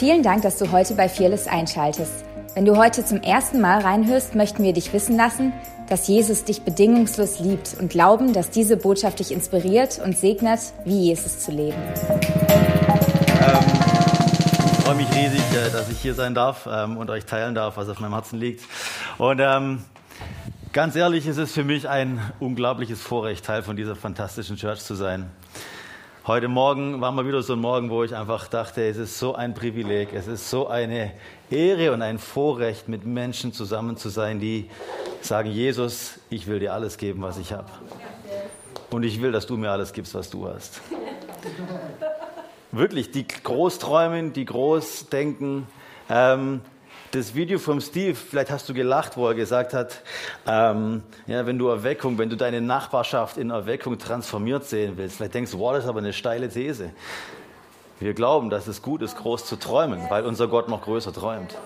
Vielen Dank, dass du heute bei Fearless einschaltest. Wenn du heute zum ersten Mal reinhörst, möchten wir dich wissen lassen, dass Jesus dich bedingungslos liebt und glauben, dass diese Botschaft dich inspiriert und segnet, wie Jesus zu leben. Ähm, ich freue mich riesig, äh, dass ich hier sein darf ähm, und euch teilen darf, was auf meinem Herzen liegt. Und ähm, ganz ehrlich, es ist für mich ein unglaubliches Vorrecht, Teil von dieser fantastischen Church zu sein. Heute Morgen war mal wieder so ein Morgen, wo ich einfach dachte, es ist so ein Privileg, es ist so eine Ehre und ein Vorrecht, mit Menschen zusammen zu sein, die sagen, Jesus, ich will dir alles geben, was ich habe. Und ich will, dass du mir alles gibst, was du hast. Wirklich, die groß träumen, die groß denken. Ähm, das Video vom Steve, vielleicht hast du gelacht, wo er gesagt hat, ähm, ja, wenn du Erweckung, wenn du deine Nachbarschaft in Erweckung transformiert sehen willst, vielleicht denkst du, wow, das ist aber eine steile These. Wir glauben, dass es gut ist, groß zu träumen, weil unser Gott noch größer träumt.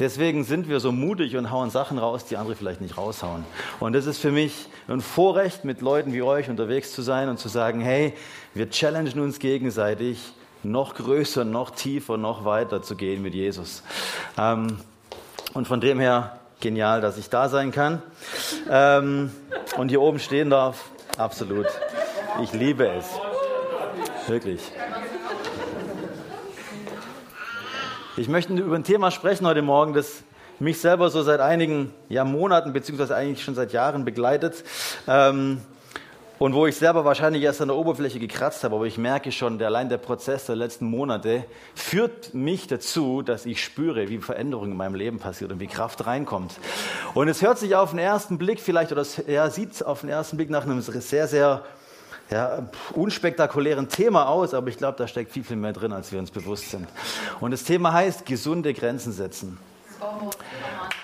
Deswegen sind wir so mutig und hauen Sachen raus, die andere vielleicht nicht raushauen. Und das ist für mich ein Vorrecht, mit Leuten wie euch unterwegs zu sein und zu sagen, hey, wir challengen uns gegenseitig noch größer, noch tiefer, noch weiter zu gehen mit Jesus. Ähm, und von dem her genial, dass ich da sein kann ähm, und hier oben stehen darf. Absolut. Ich liebe es. Wirklich. Ich möchte über ein Thema sprechen heute Morgen, das mich selber so seit einigen ja, Monaten, beziehungsweise eigentlich schon seit Jahren begleitet. Ähm, und wo ich selber wahrscheinlich erst an der Oberfläche gekratzt habe, aber ich merke schon, der, allein der Prozess der letzten Monate führt mich dazu, dass ich spüre, wie Veränderung in meinem Leben passiert und wie Kraft reinkommt. Und es hört sich auf den ersten Blick vielleicht, oder es ja, sieht auf den ersten Blick nach einem sehr, sehr ja, unspektakulären Thema aus, aber ich glaube, da steckt viel, viel mehr drin, als wir uns bewusst sind. Und das Thema heißt gesunde Grenzen setzen.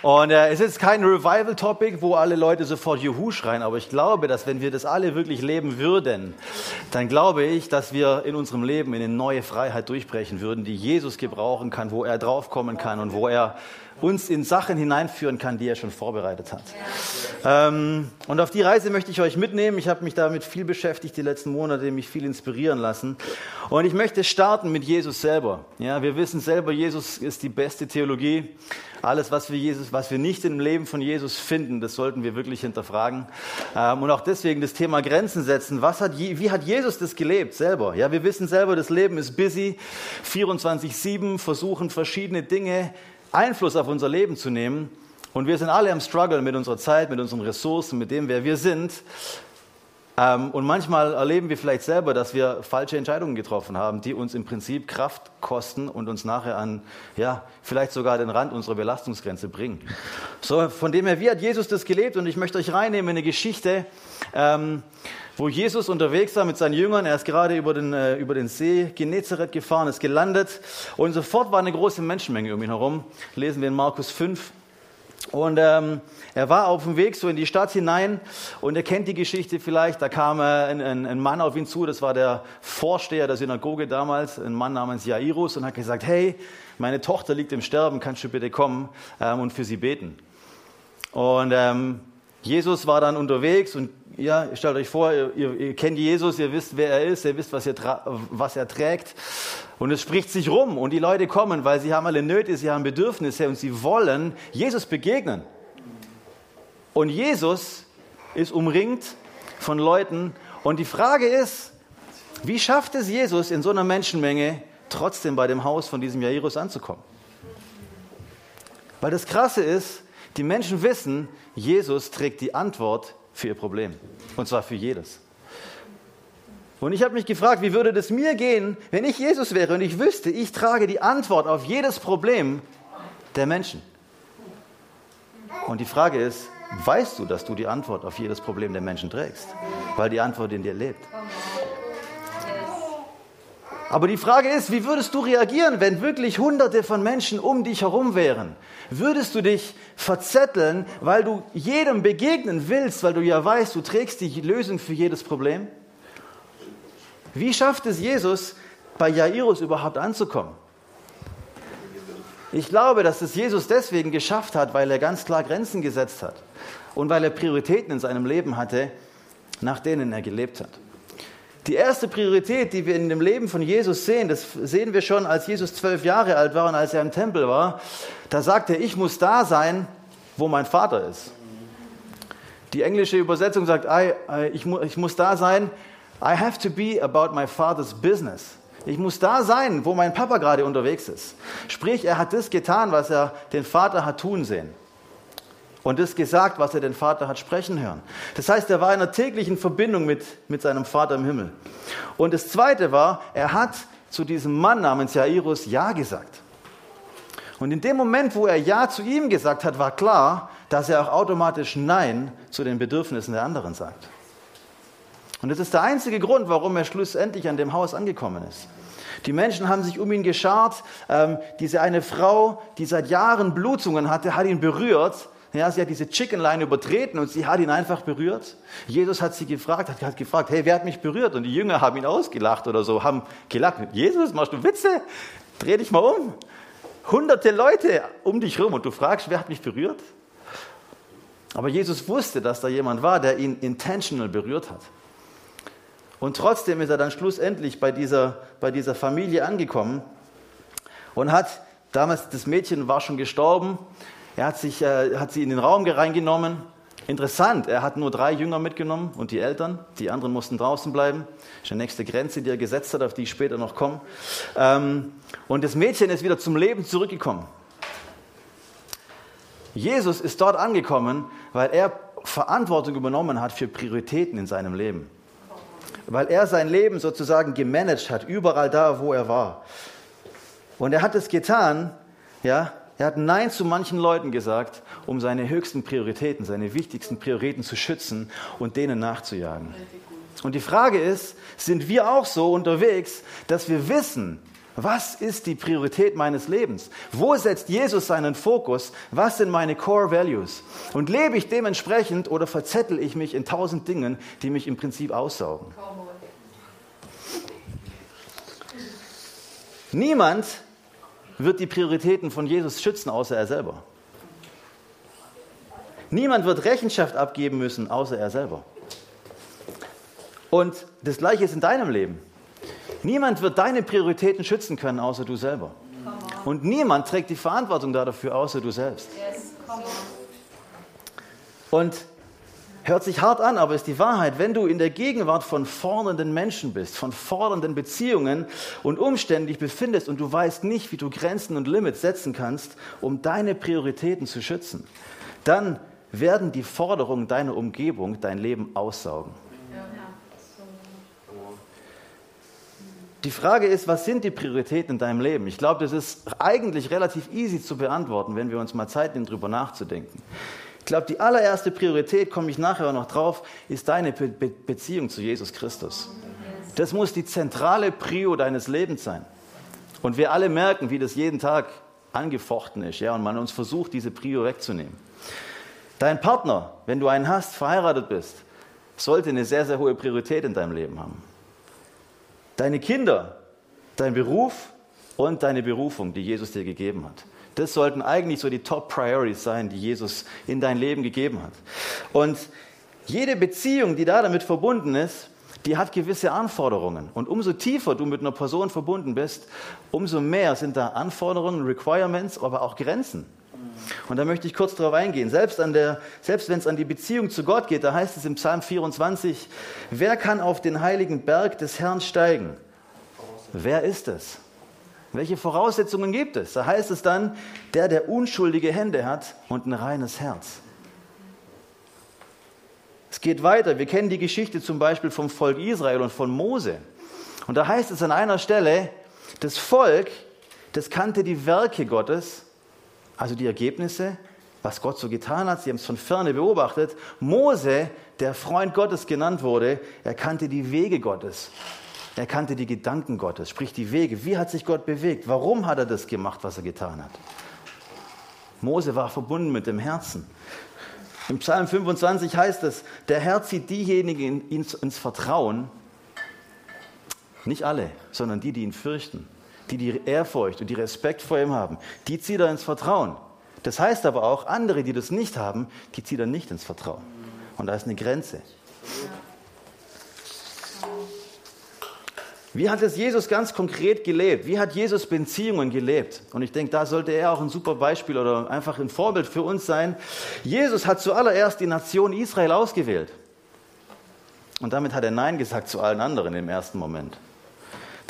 Und äh, es ist kein Revival-Topic, wo alle Leute sofort Juhu schreien, aber ich glaube, dass wenn wir das alle wirklich leben würden, dann glaube ich, dass wir in unserem Leben in eine neue Freiheit durchbrechen würden, die Jesus gebrauchen kann, wo er draufkommen kann und wo er uns in Sachen hineinführen kann, die er schon vorbereitet hat. Ähm, und auf die Reise möchte ich euch mitnehmen. Ich habe mich damit viel beschäftigt die letzten Monate, mich viel inspirieren lassen. Und ich möchte starten mit Jesus selber. Ja, wir wissen selber, Jesus ist die beste Theologie. Alles, was wir, Jesus, was wir nicht im Leben von Jesus finden, das sollten wir wirklich hinterfragen. Ähm, und auch deswegen das Thema Grenzen setzen. Was hat, wie hat Jesus das gelebt selber? Ja, wir wissen selber, das Leben ist busy, 24-7, versuchen verschiedene Dinge Einfluss auf unser Leben zu nehmen. Und wir sind alle am Struggle mit unserer Zeit, mit unseren Ressourcen, mit dem, wer wir sind. Ähm, und manchmal erleben wir vielleicht selber, dass wir falsche Entscheidungen getroffen haben, die uns im Prinzip Kraft kosten und uns nachher an, ja, vielleicht sogar den Rand unserer Belastungsgrenze bringen. So, von dem her, wie hat Jesus das gelebt? Und ich möchte euch reinnehmen in eine Geschichte, ähm, wo Jesus unterwegs war mit seinen Jüngern. Er ist gerade über den, äh, über den See Genezareth gefahren, ist gelandet und sofort war eine große Menschenmenge um ihn herum. Lesen wir in Markus 5. Und ähm, er war auf dem Weg so in die Stadt hinein und er kennt die Geschichte vielleicht. Da kam äh, ein, ein, Mann auf ihn zu, das war der Vorsteher der Synagoge damals, ein Mann namens Jairus und hat gesagt, hey, meine Tochter liegt im Sterben, kannst du bitte kommen ähm, und für sie beten? Und ähm, Jesus war dann unterwegs und ja, stellt euch vor, ihr, ihr, kennt Jesus, ihr wisst, wer er ist, ihr wisst, was, was er trägt. Und es spricht sich rum und die Leute kommen, weil sie haben alle Nöte, sie haben Bedürfnisse und sie wollen Jesus begegnen. Und Jesus ist umringt von Leuten und die Frage ist, wie schafft es Jesus in so einer Menschenmenge trotzdem bei dem Haus von diesem Jairus anzukommen? Weil das Krasse ist, die Menschen wissen, Jesus trägt die Antwort für ihr Problem. Und zwar für jedes. Und ich habe mich gefragt, wie würde das mir gehen, wenn ich Jesus wäre und ich wüsste, ich trage die Antwort auf jedes Problem der Menschen. Und die Frage ist, weißt du, dass du die Antwort auf jedes Problem der Menschen trägst? Weil die Antwort in dir lebt. Aber die Frage ist, wie würdest du reagieren, wenn wirklich hunderte von Menschen um dich herum wären? Würdest du dich verzetteln, weil du jedem begegnen willst, weil du ja weißt, du trägst die Lösung für jedes Problem? Wie schafft es Jesus, bei Jairus überhaupt anzukommen? Ich glaube, dass es Jesus deswegen geschafft hat, weil er ganz klar Grenzen gesetzt hat und weil er Prioritäten in seinem Leben hatte, nach denen er gelebt hat. Die erste Priorität, die wir in dem Leben von Jesus sehen, das sehen wir schon, als Jesus zwölf Jahre alt war und als er im Tempel war. Da sagte er, ich muss da sein, wo mein Vater ist. Die englische Übersetzung sagt, ich muss da sein, I have to be about my father's business. Ich muss da sein, wo mein Papa gerade unterwegs ist. Sprich, er hat das getan, was er den Vater hat tun sehen. Und das gesagt, was er den Vater hat sprechen hören. Das heißt, er war in einer täglichen Verbindung mit, mit seinem Vater im Himmel. Und das Zweite war, er hat zu diesem Mann namens Jairus Ja gesagt. Und in dem Moment, wo er Ja zu ihm gesagt hat, war klar, dass er auch automatisch Nein zu den Bedürfnissen der anderen sagt. Und das ist der einzige Grund, warum er schlussendlich an dem Haus angekommen ist. Die Menschen haben sich um ihn geschart. Ähm, diese eine Frau, die seit Jahren Blutungen hatte, hat ihn berührt. Ja, sie hat diese Chicken Line übertreten und sie hat ihn einfach berührt. Jesus hat sie gefragt, hat, hat gefragt, hey, wer hat mich berührt? Und die Jünger haben ihn ausgelacht oder so, haben gelacht. Jesus, machst du Witze? Dreh dich mal um. Hunderte Leute um dich rum und du fragst, wer hat mich berührt? Aber Jesus wusste, dass da jemand war, der ihn intentional berührt hat. Und trotzdem ist er dann schlussendlich bei dieser, bei dieser Familie angekommen und hat, damals das Mädchen war schon gestorben, er hat, sich, äh, hat sie in den Raum reingenommen. Interessant, er hat nur drei Jünger mitgenommen und die Eltern. Die anderen mussten draußen bleiben. Das ist die nächste Grenze, die er gesetzt hat, auf die ich später noch komme. Ähm, und das Mädchen ist wieder zum Leben zurückgekommen. Jesus ist dort angekommen, weil er Verantwortung übernommen hat für Prioritäten in seinem Leben. Weil er sein Leben sozusagen gemanagt hat, überall da, wo er war. Und er hat es getan, ja, er hat Nein zu manchen Leuten gesagt, um seine höchsten Prioritäten, seine wichtigsten Prioritäten zu schützen und denen nachzujagen. Und die Frage ist, sind wir auch so unterwegs, dass wir wissen, was ist die Priorität meines Lebens? Wo setzt Jesus seinen Fokus? Was sind meine Core Values? Und lebe ich dementsprechend oder verzettel ich mich in tausend Dingen, die mich im Prinzip aussaugen? Niemand wird die Prioritäten von Jesus schützen, außer er selber. Niemand wird Rechenschaft abgeben müssen, außer er selber. Und das Gleiche ist in deinem Leben. Niemand wird deine Prioritäten schützen können, außer du selber. Und niemand trägt die Verantwortung dafür, außer du selbst. Und hört sich hart an, aber ist die Wahrheit, wenn du in der Gegenwart von fordernden Menschen bist, von fordernden Beziehungen und umständlich befindest und du weißt nicht, wie du Grenzen und Limits setzen kannst, um deine Prioritäten zu schützen, dann werden die Forderungen deiner Umgebung dein Leben aussaugen. Die Frage ist, was sind die Prioritäten in deinem Leben? Ich glaube, das ist eigentlich relativ easy zu beantworten, wenn wir uns mal Zeit nehmen, darüber nachzudenken. Ich glaube, die allererste Priorität, komme ich nachher noch drauf, ist deine Be Be Beziehung zu Jesus Christus. Das muss die zentrale Prio deines Lebens sein. Und wir alle merken, wie das jeden Tag angefochten ist, ja, und man uns versucht, diese Prio wegzunehmen. Dein Partner, wenn du einen hast, verheiratet bist, sollte eine sehr, sehr hohe Priorität in deinem Leben haben deine Kinder, dein Beruf und deine Berufung, die Jesus dir gegeben hat. Das sollten eigentlich so die Top Priorities sein, die Jesus in dein Leben gegeben hat. Und jede Beziehung, die da damit verbunden ist, die hat gewisse Anforderungen. Und umso tiefer du mit einer Person verbunden bist, umso mehr sind da Anforderungen, Requirements, aber auch Grenzen. Und da möchte ich kurz darauf eingehen. Selbst, selbst wenn es an die Beziehung zu Gott geht, da heißt es im Psalm 24, wer kann auf den heiligen Berg des Herrn steigen? Wer ist es? Welche Voraussetzungen gibt es? Da heißt es dann, der, der unschuldige Hände hat und ein reines Herz. Es geht weiter. Wir kennen die Geschichte zum Beispiel vom Volk Israel und von Mose. Und da heißt es an einer Stelle, das Volk, das kannte die Werke Gottes, also die Ergebnisse, was Gott so getan hat. Sie haben es von ferne beobachtet. Mose, der Freund Gottes genannt wurde, er kannte die Wege Gottes. Er kannte die Gedanken Gottes, sprich die Wege. Wie hat sich Gott bewegt? Warum hat er das gemacht, was er getan hat? Mose war verbunden mit dem Herzen. Im Psalm 25 heißt es, der Herr zieht diejenigen ins, ins Vertrauen, nicht alle, sondern die, die ihn fürchten die die Ehrfurcht und die Respekt vor ihm haben, die zieht er ins Vertrauen. Das heißt aber auch, andere, die das nicht haben, die zieht er nicht ins Vertrauen. Und da ist eine Grenze. Wie hat es Jesus ganz konkret gelebt? Wie hat Jesus Beziehungen gelebt? Und ich denke, da sollte er auch ein super Beispiel oder einfach ein Vorbild für uns sein. Jesus hat zuallererst die Nation Israel ausgewählt. Und damit hat er Nein gesagt zu allen anderen im ersten Moment.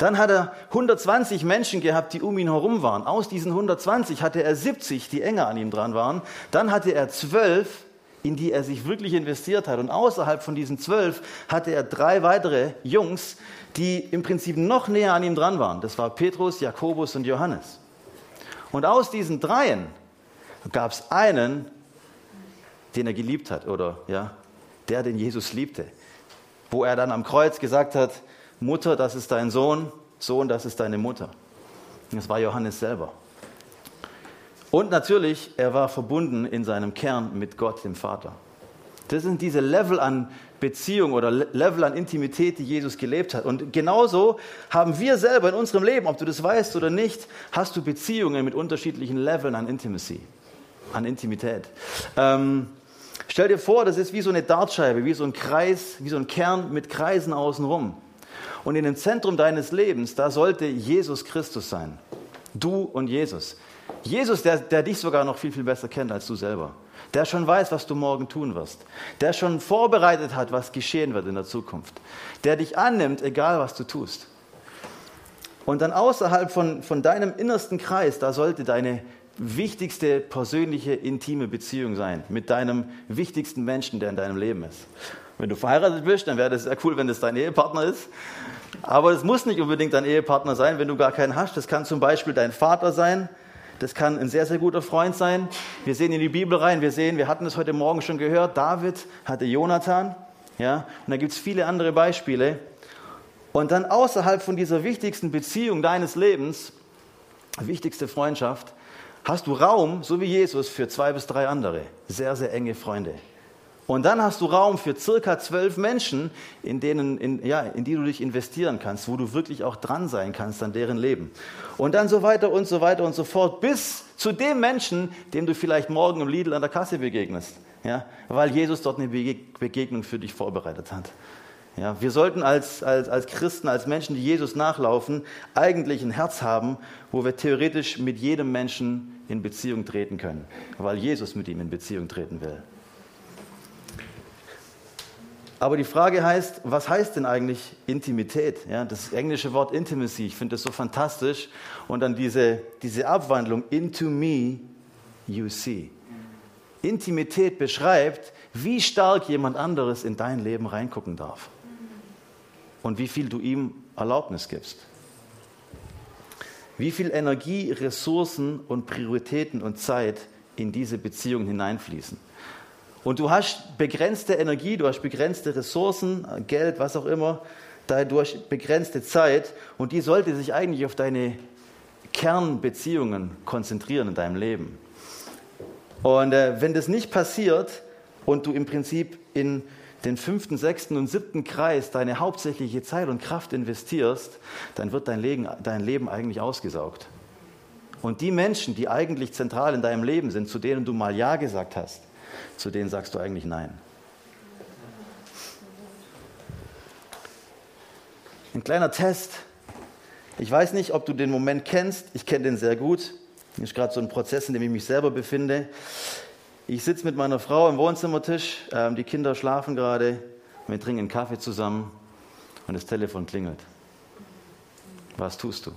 Dann hat er 120 Menschen gehabt, die um ihn herum waren. Aus diesen 120 hatte er 70, die enger an ihm dran waren. Dann hatte er zwölf, in die er sich wirklich investiert hat. Und außerhalb von diesen zwölf hatte er drei weitere Jungs, die im Prinzip noch näher an ihm dran waren. Das war Petrus, Jakobus und Johannes. Und aus diesen dreien gab es einen, den er geliebt hat, oder ja, der den Jesus liebte. Wo er dann am Kreuz gesagt hat, Mutter, das ist dein Sohn, Sohn, das ist deine Mutter. Das war Johannes selber. Und natürlich, er war verbunden in seinem Kern mit Gott, dem Vater. Das sind diese Level an Beziehung oder Level an Intimität, die Jesus gelebt hat. Und genauso haben wir selber in unserem Leben, ob du das weißt oder nicht, hast du Beziehungen mit unterschiedlichen Leveln an Intimacy, an Intimität. Ähm, stell dir vor, das ist wie so eine Dartscheibe, wie so ein Kreis, wie so ein Kern mit Kreisen außenrum. Und in dem Zentrum deines Lebens, da sollte Jesus Christus sein. Du und Jesus. Jesus, der, der dich sogar noch viel, viel besser kennt als du selber. Der schon weiß, was du morgen tun wirst. Der schon vorbereitet hat, was geschehen wird in der Zukunft. Der dich annimmt, egal was du tust. Und dann außerhalb von, von deinem innersten Kreis, da sollte deine wichtigste persönliche, intime Beziehung sein mit deinem wichtigsten Menschen, der in deinem Leben ist. Wenn du verheiratet bist, dann wäre das sehr cool, wenn das dein Ehepartner ist. Aber es muss nicht unbedingt dein Ehepartner sein, wenn du gar keinen hast. Das kann zum Beispiel dein Vater sein. Das kann ein sehr, sehr guter Freund sein. Wir sehen in die Bibel rein. Wir sehen, wir hatten es heute Morgen schon gehört. David hatte Jonathan. Ja, und da gibt es viele andere Beispiele. Und dann außerhalb von dieser wichtigsten Beziehung deines Lebens, wichtigste Freundschaft, hast du Raum, so wie Jesus, für zwei bis drei andere, sehr, sehr enge Freunde. Und dann hast du Raum für circa zwölf Menschen, in, denen, in, ja, in die du dich investieren kannst, wo du wirklich auch dran sein kannst an deren Leben. Und dann so weiter und so weiter und so fort, bis zu dem Menschen, dem du vielleicht morgen im Lidl an der Kasse begegnest. Ja, weil Jesus dort eine Begegnung für dich vorbereitet hat. Ja, wir sollten als, als, als Christen, als Menschen, die Jesus nachlaufen, eigentlich ein Herz haben, wo wir theoretisch mit jedem Menschen in Beziehung treten können, weil Jesus mit ihm in Beziehung treten will. Aber die Frage heißt, was heißt denn eigentlich Intimität? Ja, das englische Wort Intimacy, ich finde das so fantastisch. Und dann diese, diese Abwandlung, into me you see. Intimität beschreibt, wie stark jemand anderes in dein Leben reingucken darf. Und wie viel du ihm Erlaubnis gibst. Wie viel Energie, Ressourcen und Prioritäten und Zeit in diese Beziehung hineinfließen. Und du hast begrenzte Energie, du hast begrenzte Ressourcen, Geld, was auch immer, du hast begrenzte Zeit und die sollte sich eigentlich auf deine Kernbeziehungen konzentrieren in deinem Leben. Und äh, wenn das nicht passiert und du im Prinzip in den fünften, sechsten und siebten Kreis deine hauptsächliche Zeit und Kraft investierst, dann wird dein Leben, dein Leben eigentlich ausgesaugt. Und die Menschen, die eigentlich zentral in deinem Leben sind, zu denen du mal Ja gesagt hast, zu denen sagst du eigentlich Nein. Ein kleiner Test. Ich weiß nicht, ob du den Moment kennst. Ich kenne den sehr gut. Das ist gerade so ein Prozess, in dem ich mich selber befinde. Ich sitze mit meiner Frau im Wohnzimmertisch. Ähm, die Kinder schlafen gerade. Wir trinken Kaffee zusammen. Und das Telefon klingelt. Was tust du?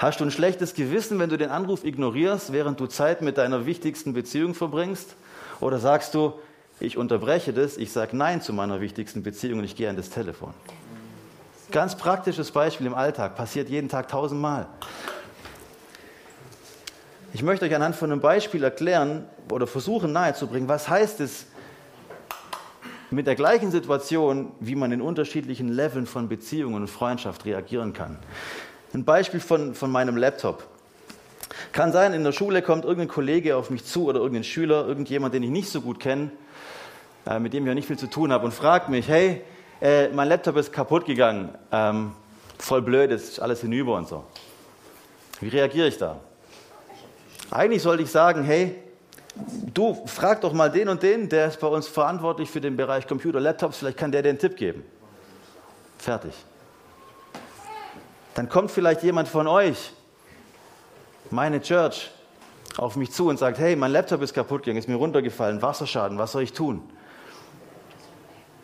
Hast du ein schlechtes Gewissen, wenn du den Anruf ignorierst, während du Zeit mit deiner wichtigsten Beziehung verbringst? Oder sagst du, ich unterbreche das, ich sage Nein zu meiner wichtigsten Beziehung und ich gehe an das Telefon? Ganz praktisches Beispiel im Alltag, passiert jeden Tag tausendmal. Ich möchte euch anhand von einem Beispiel erklären oder versuchen nahezubringen, was heißt es mit der gleichen Situation, wie man in unterschiedlichen Leveln von Beziehungen und Freundschaft reagieren kann. Ein Beispiel von, von meinem Laptop. Kann sein, in der Schule kommt irgendein Kollege auf mich zu oder irgendein Schüler, irgendjemand, den ich nicht so gut kenne, äh, mit dem ich ja nicht viel zu tun habe und fragt mich, hey, äh, mein Laptop ist kaputt gegangen, ähm, voll blöd, ist alles hinüber und so. Wie reagiere ich da? Eigentlich sollte ich sagen, hey, du frag doch mal den und den, der ist bei uns verantwortlich für den Bereich Computer, Laptops, vielleicht kann der dir einen Tipp geben. Fertig. Dann kommt vielleicht jemand von euch, meine Church, auf mich zu und sagt, hey, mein Laptop ist kaputt gegangen, ist mir runtergefallen, Wasserschaden, was soll ich tun?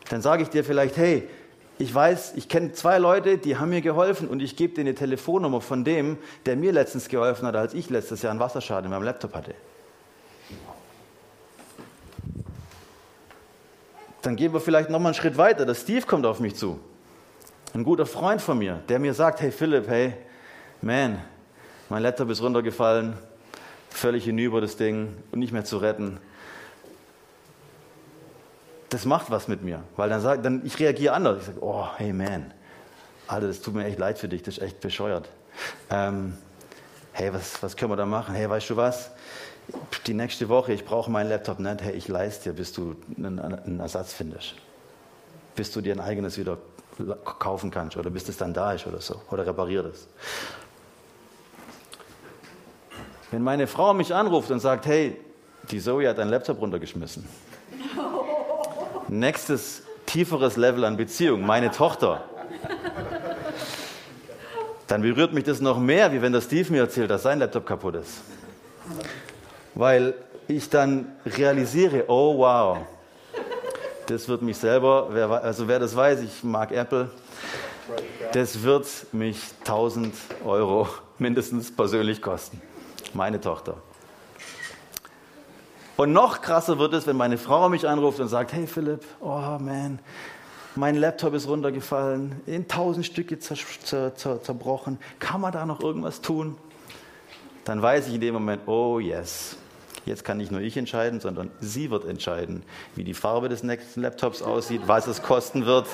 Dann sage ich dir vielleicht, hey, ich weiß, ich kenne zwei Leute, die haben mir geholfen und ich gebe dir eine Telefonnummer von dem, der mir letztens geholfen hat, als ich letztes Jahr einen Wasserschaden in meinem Laptop hatte. Dann gehen wir vielleicht noch mal einen Schritt weiter. Der Steve kommt auf mich zu. Ein guter Freund von mir, der mir sagt, hey Philipp, hey, man, mein Laptop ist runtergefallen, völlig hinüber das Ding und nicht mehr zu retten. Das macht was mit mir, weil dann sage dann ich reagiere anders. Ich sage, oh, hey man, Alter, das tut mir echt leid für dich, das ist echt bescheuert. Ähm, hey, was, was können wir da machen? Hey, weißt du was? Die nächste Woche, ich brauche meinen Laptop nicht. Hey, ich leiste dir, bis du einen, einen Ersatz findest. Bis du dir ein eigenes wieder kaufen kannst oder bis es dann da ist oder so. Oder repariert es. Wenn meine Frau mich anruft und sagt, hey, die Zoe hat einen Laptop runtergeschmissen. Nächstes tieferes Level an Beziehung, meine Tochter. Dann berührt mich das noch mehr, wie wenn der Steve mir erzählt, dass sein Laptop kaputt ist. Weil ich dann realisiere, oh wow, das wird mich selber, wer, also wer das weiß, ich mag Apple, das wird mich 1000 Euro mindestens persönlich kosten meine Tochter. Und noch krasser wird es, wenn meine Frau mich anruft und sagt, hey Philipp, oh man, mein Laptop ist runtergefallen, in tausend Stücke zer zer zer zerbrochen, kann man da noch irgendwas tun? Dann weiß ich in dem Moment, oh yes, jetzt kann nicht nur ich entscheiden, sondern sie wird entscheiden, wie die Farbe des nächsten Laptops aussieht, was es kosten wird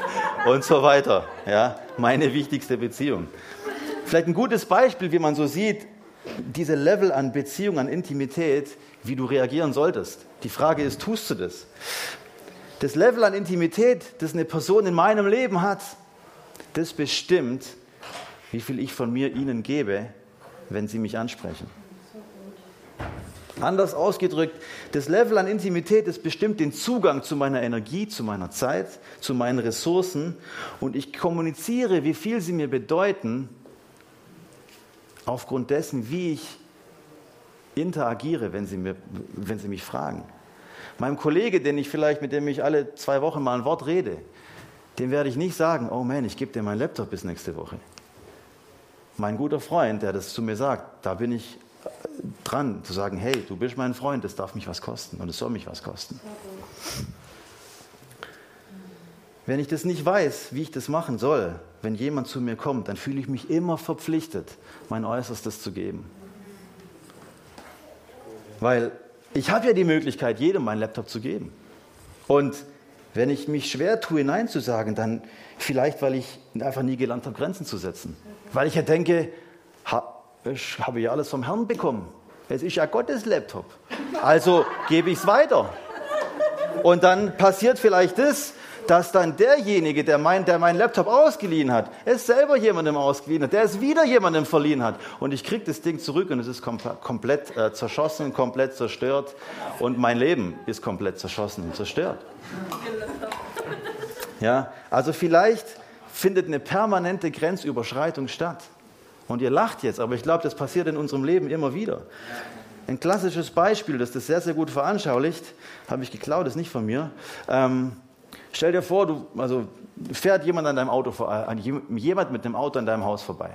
und so weiter. Ja, meine wichtigste Beziehung. Vielleicht ein gutes Beispiel, wie man so sieht, diese Level an Beziehung, an Intimität, wie du reagieren solltest. Die Frage ist, tust du das? Das Level an Intimität, das eine Person in meinem Leben hat, das bestimmt, wie viel ich von mir ihnen gebe, wenn sie mich ansprechen. Anders ausgedrückt, das Level an Intimität, das bestimmt den Zugang zu meiner Energie, zu meiner Zeit, zu meinen Ressourcen und ich kommuniziere, wie viel sie mir bedeuten, aufgrund dessen, wie ich interagiere, wenn sie, mir, wenn sie mich fragen. Meinem Kollege, den ich vielleicht, mit dem ich alle zwei Wochen mal ein Wort rede, dem werde ich nicht sagen, oh man, ich gebe dir meinen Laptop bis nächste Woche. Mein guter Freund, der das zu mir sagt, da bin ich dran zu sagen, hey, du bist mein Freund, das darf mich was kosten und es soll mich was kosten. Wenn ich das nicht weiß, wie ich das machen soll, wenn jemand zu mir kommt, dann fühle ich mich immer verpflichtet, mein Äußerstes zu geben. Weil ich habe ja die Möglichkeit, jedem meinen Laptop zu geben. Und wenn ich mich schwer tue, Nein zu sagen, dann vielleicht, weil ich einfach nie gelernt habe, Grenzen zu setzen. Weil ich ja denke, ich habe ja alles vom Herrn bekommen. Es ist ja Gottes Laptop. Also gebe ich es weiter. Und dann passiert vielleicht das, dass dann derjenige, der, mein, der meinen Laptop ausgeliehen hat, es selber jemandem ausgeliehen hat, der es wieder jemandem verliehen hat. Und ich kriege das Ding zurück und es ist kom komplett äh, zerschossen, komplett zerstört. Und mein Leben ist komplett zerschossen und zerstört. Ja, also vielleicht findet eine permanente Grenzüberschreitung statt. Und ihr lacht jetzt, aber ich glaube, das passiert in unserem Leben immer wieder. Ein klassisches Beispiel, das das sehr, sehr gut veranschaulicht, habe ich geklaut, ist nicht von mir. Ähm, Stell dir vor, du, also fährt jemand an deinem Auto, äh, jemand mit dem Auto an deinem Haus vorbei.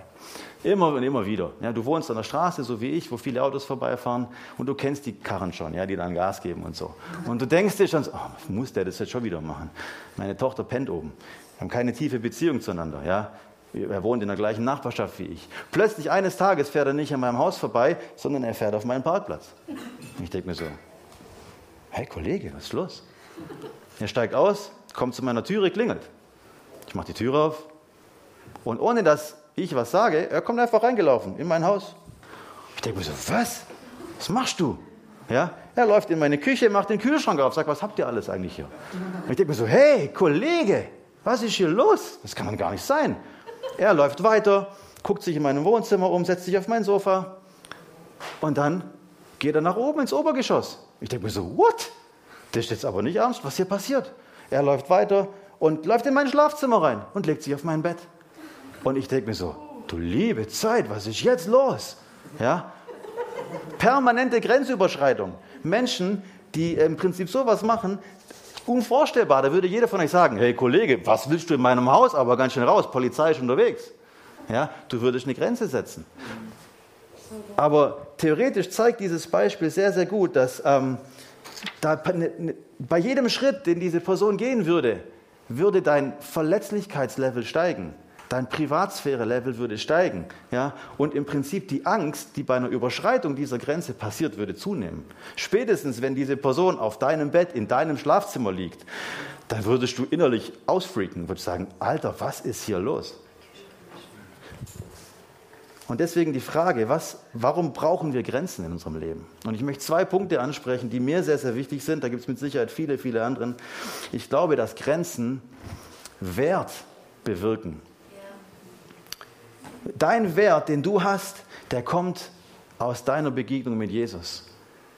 Immer und immer wieder. Ja, du wohnst an der Straße, so wie ich, wo viele Autos vorbeifahren und du kennst die Karren schon, ja, die dann Gas geben und so. Und du denkst dir schon, so, oh, muss der das jetzt schon wieder machen? Meine Tochter pennt oben. Wir haben keine tiefe Beziehung zueinander. Ja. Er wohnt in der gleichen Nachbarschaft wie ich. Plötzlich eines Tages fährt er nicht an meinem Haus vorbei, sondern er fährt auf meinen Parkplatz. Ich denke mir so, hey Kollege, was ist los? Er steigt aus, kommt zu meiner Türe, klingelt. Ich mache die Türe auf und ohne dass ich was sage, er kommt einfach reingelaufen in mein Haus. Ich denke mir so, was? Was machst du? Ja, er läuft in meine Küche, macht den Kühlschrank auf, sagt, was habt ihr alles eigentlich hier? Und ich denke mir so, hey, Kollege, was ist hier los? Das kann man gar nicht sein. Er läuft weiter, guckt sich in meinem Wohnzimmer um, setzt sich auf mein Sofa und dann geht er nach oben ins Obergeschoss. Ich denke mir so, what? Das ist jetzt aber nicht ernst, was hier passiert. Er läuft weiter und läuft in mein Schlafzimmer rein und legt sich auf mein Bett. Und ich denke mir so, du liebe Zeit, was ist jetzt los? Ja? Permanente Grenzüberschreitung. Menschen, die im Prinzip sowas machen, unvorstellbar. Da würde jeder von euch sagen, hey Kollege, was willst du in meinem Haus? Aber ganz schön raus, Polizei ist unterwegs. Ja, du würdest eine Grenze setzen. Aber theoretisch zeigt dieses Beispiel sehr, sehr gut, dass ähm, da, ne, ne, bei jedem Schritt, den diese Person gehen würde, würde dein Verletzlichkeitslevel steigen. Dein Privatsphäre-Level würde steigen. Ja? Und im Prinzip die Angst, die bei einer Überschreitung dieser Grenze passiert, würde zunehmen. Spätestens, wenn diese Person auf deinem Bett in deinem Schlafzimmer liegt, dann würdest du innerlich ausfreaken, würdest sagen, Alter, was ist hier los? Und deswegen die Frage, was, warum brauchen wir Grenzen in unserem Leben? Und ich möchte zwei Punkte ansprechen, die mir sehr, sehr wichtig sind. Da gibt es mit Sicherheit viele, viele andere. Ich glaube, dass Grenzen Wert bewirken. Dein Wert, den du hast, der kommt aus deiner Begegnung mit Jesus.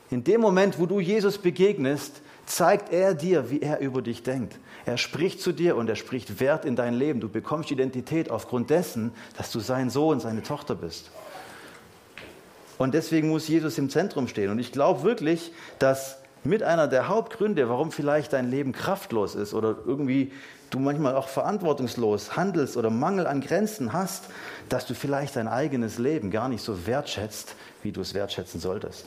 In dem Moment, wo du Jesus begegnest, zeigt er dir, wie er über dich denkt. Er spricht zu dir und er spricht Wert in dein Leben. Du bekommst Identität aufgrund dessen, dass du sein Sohn, seine Tochter bist. Und deswegen muss Jesus im Zentrum stehen. Und ich glaube wirklich, dass mit einer der Hauptgründe, warum vielleicht dein Leben kraftlos ist oder irgendwie du manchmal auch verantwortungslos handelst oder Mangel an Grenzen hast, dass du vielleicht dein eigenes Leben gar nicht so wertschätzt, wie du es wertschätzen solltest.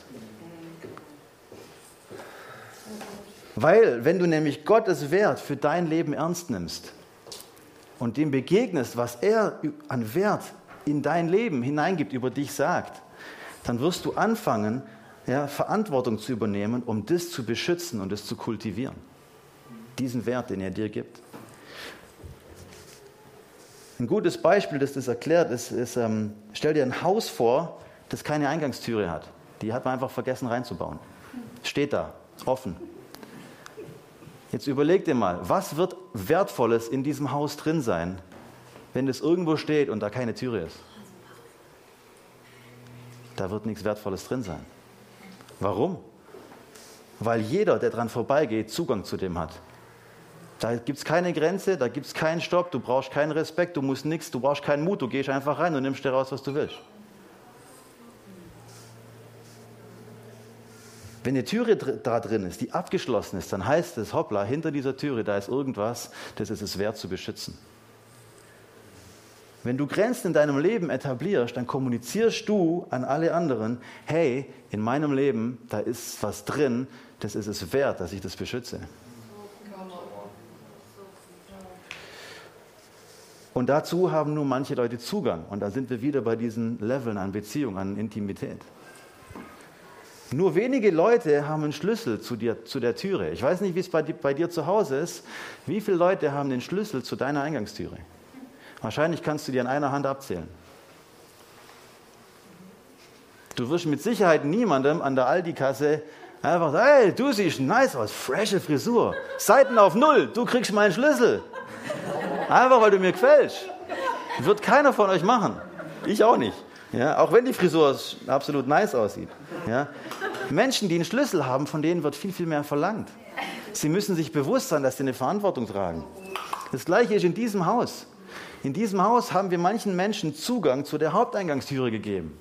Weil, wenn du nämlich Gottes Wert für dein Leben ernst nimmst und dem begegnest, was er an Wert in dein Leben hineingibt, über dich sagt, dann wirst du anfangen, ja, Verantwortung zu übernehmen, um das zu beschützen und es zu kultivieren. Diesen Wert, den er dir gibt. Ein gutes Beispiel, das das erklärt, ist, ist ähm, stell dir ein Haus vor, das keine Eingangstüre hat. Die hat man einfach vergessen reinzubauen. Steht da, offen. Jetzt überleg dir mal, was wird Wertvolles in diesem Haus drin sein, wenn es irgendwo steht und da keine Türe ist? Da wird nichts Wertvolles drin sein. Warum? Weil jeder, der dran vorbeigeht, Zugang zu dem hat. Da gibt es keine Grenze, da gibt es keinen Stopp, du brauchst keinen Respekt, du musst nichts, du brauchst keinen Mut, du gehst einfach rein und nimmst dir raus, was du willst. Wenn eine Türe da drin ist, die abgeschlossen ist, dann heißt es, hoppla, hinter dieser Türe, da ist irgendwas, das ist es wert zu beschützen. Wenn du Grenzen in deinem Leben etablierst, dann kommunizierst du an alle anderen, hey, in meinem Leben, da ist was drin, das ist es wert, dass ich das beschütze. Und dazu haben nur manche Leute Zugang. Und da sind wir wieder bei diesen Leveln an Beziehung, an Intimität. Nur wenige Leute haben einen Schlüssel zu, dir, zu der Türe. Ich weiß nicht, wie es bei, bei dir zu Hause ist. Wie viele Leute haben den Schlüssel zu deiner Eingangstüre? Wahrscheinlich kannst du dir an einer Hand abzählen. Du wirst mit Sicherheit niemandem an der Aldi-Kasse einfach sagen, hey, du siehst nice aus, frische Frisur, Seiten auf Null, du kriegst meinen Schlüssel. Einfach, weil du mir gefällst. Wird keiner von euch machen. Ich auch nicht. Ja, auch wenn die Frisur absolut nice aussieht. Ja. Menschen, die einen Schlüssel haben, von denen wird viel, viel mehr verlangt. Sie müssen sich bewusst sein, dass sie eine Verantwortung tragen. Das Gleiche ist in diesem Haus. In diesem Haus haben wir manchen Menschen Zugang zu der Haupteingangstüre gegeben.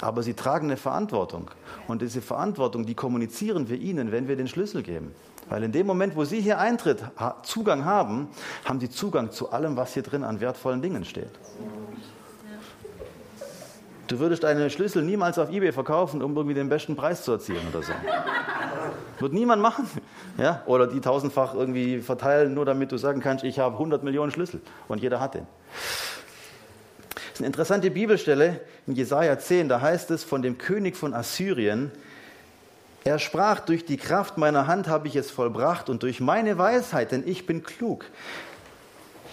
Aber sie tragen eine Verantwortung. Und diese Verantwortung, die kommunizieren wir ihnen, wenn wir den Schlüssel geben. Weil in dem Moment, wo sie hier Eintritt, Zugang haben, haben sie Zugang zu allem, was hier drin an wertvollen Dingen steht. Du würdest deine Schlüssel niemals auf Ebay verkaufen, um irgendwie den besten Preis zu erzielen oder so. Wird niemand machen. Ja? Oder die tausendfach irgendwie verteilen, nur damit du sagen kannst, ich habe 100 Millionen Schlüssel und jeder hat den. Das ist eine interessante Bibelstelle in Jesaja 10, da heißt es von dem König von Assyrien, er sprach, durch die Kraft meiner Hand habe ich es vollbracht und durch meine Weisheit, denn ich bin klug.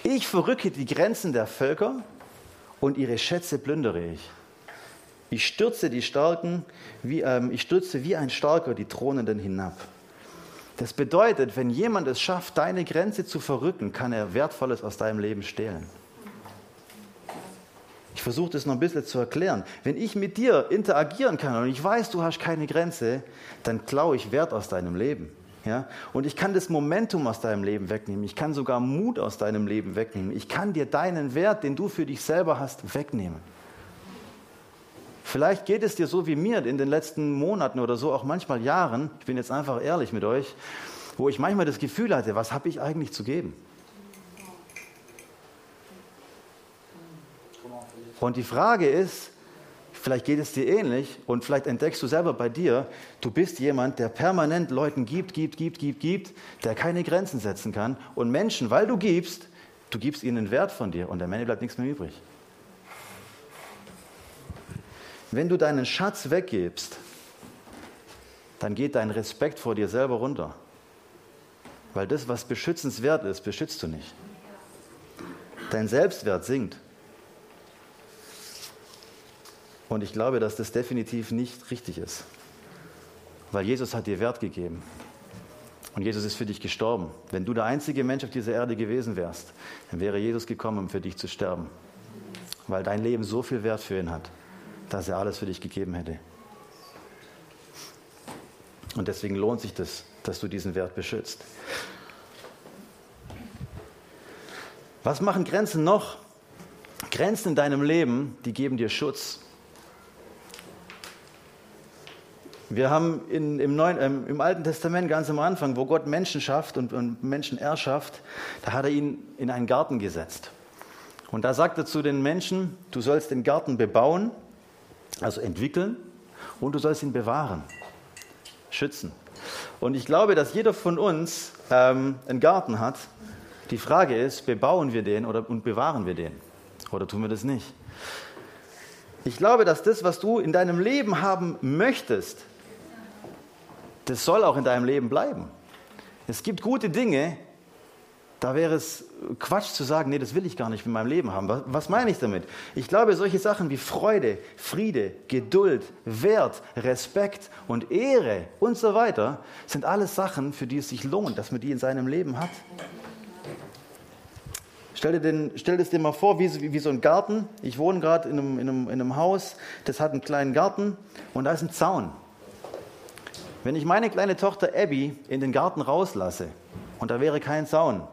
Ich verrücke die Grenzen der Völker und ihre Schätze plündere ich. Ich stürze die Starken, wie, ähm, ich stürze wie ein Starker die Thronenden hinab. Das bedeutet, wenn jemand es schafft, deine Grenze zu verrücken, kann er Wertvolles aus deinem Leben stehlen. Ich versuche das noch ein bisschen zu erklären. Wenn ich mit dir interagieren kann und ich weiß, du hast keine Grenze, dann klaue ich Wert aus deinem Leben. Ja? Und ich kann das Momentum aus deinem Leben wegnehmen. Ich kann sogar Mut aus deinem Leben wegnehmen. Ich kann dir deinen Wert, den du für dich selber hast, wegnehmen. Vielleicht geht es dir so wie mir in den letzten Monaten oder so, auch manchmal Jahren, ich bin jetzt einfach ehrlich mit euch, wo ich manchmal das Gefühl hatte, was habe ich eigentlich zu geben? Und die Frage ist, vielleicht geht es dir ähnlich und vielleicht entdeckst du selber bei dir, du bist jemand, der permanent Leuten gibt, gibt, gibt, gibt, gibt, der keine Grenzen setzen kann und Menschen, weil du gibst, du gibst ihnen Wert von dir und am Ende bleibt nichts mehr übrig. Wenn du deinen Schatz weggibst, dann geht dein Respekt vor dir selber runter. Weil das, was beschützenswert ist, beschützt du nicht. Dein Selbstwert sinkt. Und ich glaube, dass das definitiv nicht richtig ist. Weil Jesus hat dir Wert gegeben. Und Jesus ist für dich gestorben. Wenn du der einzige Mensch auf dieser Erde gewesen wärst, dann wäre Jesus gekommen, um für dich zu sterben. Weil dein Leben so viel Wert für ihn hat dass er alles für dich gegeben hätte. Und deswegen lohnt sich das, dass du diesen Wert beschützt. Was machen Grenzen noch? Grenzen in deinem Leben, die geben dir Schutz. Wir haben in, im, Neuen, äh, im, Alten Testament ganz am Anfang, wo Gott Menschen schafft und, und Menschen erschafft, da hat er ihn in einen Garten gesetzt. Und da sagt er zu den Menschen, du sollst den Garten bebauen also entwickeln und du sollst ihn bewahren, schützen. Und ich glaube, dass jeder von uns ähm, einen Garten hat. Die Frage ist, bebauen wir den oder, und bewahren wir den? Oder tun wir das nicht? Ich glaube, dass das, was du in deinem Leben haben möchtest, das soll auch in deinem Leben bleiben. Es gibt gute Dinge, da wäre es Quatsch zu sagen, nee, das will ich gar nicht in meinem Leben haben. Was, was, meine ich damit? Ich glaube, solche Sachen wie Freude, Friede, Geduld, Wert, Respekt und Ehre und so weiter sind alles Sachen, für die es sich lohnt, dass man die in seinem Leben hat. Stell dir, den, stell dir das mal vor, wie, wie, so ein Garten. Ich wohne gerade in einem, in, einem, in einem Haus, das hat einen kleinen Garten und da ist ein Zaun. Wenn ich meine kleine Tochter Abby in den Garten rauslasse und da wäre kein Zaun,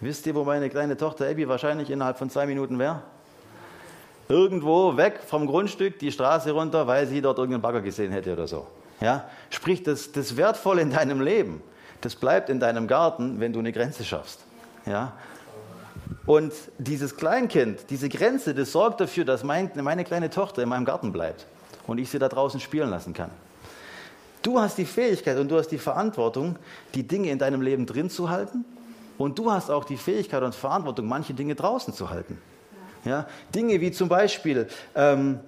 Wisst ihr, wo meine kleine Tochter Abby wahrscheinlich innerhalb von zwei Minuten wäre? Irgendwo weg vom Grundstück, die Straße runter, weil sie dort irgendeinen Bagger gesehen hätte oder so. Ja? Sprich, das, das Wertvolle in deinem Leben, das bleibt in deinem Garten, wenn du eine Grenze schaffst. Ja? Und dieses Kleinkind, diese Grenze, das sorgt dafür, dass mein, meine kleine Tochter in meinem Garten bleibt und ich sie da draußen spielen lassen kann. Du hast die Fähigkeit und du hast die Verantwortung, die Dinge in deinem Leben drin zu halten und du hast auch die Fähigkeit und Verantwortung, manche Dinge draußen zu halten. Ja? Dinge wie zum Beispiel ähm,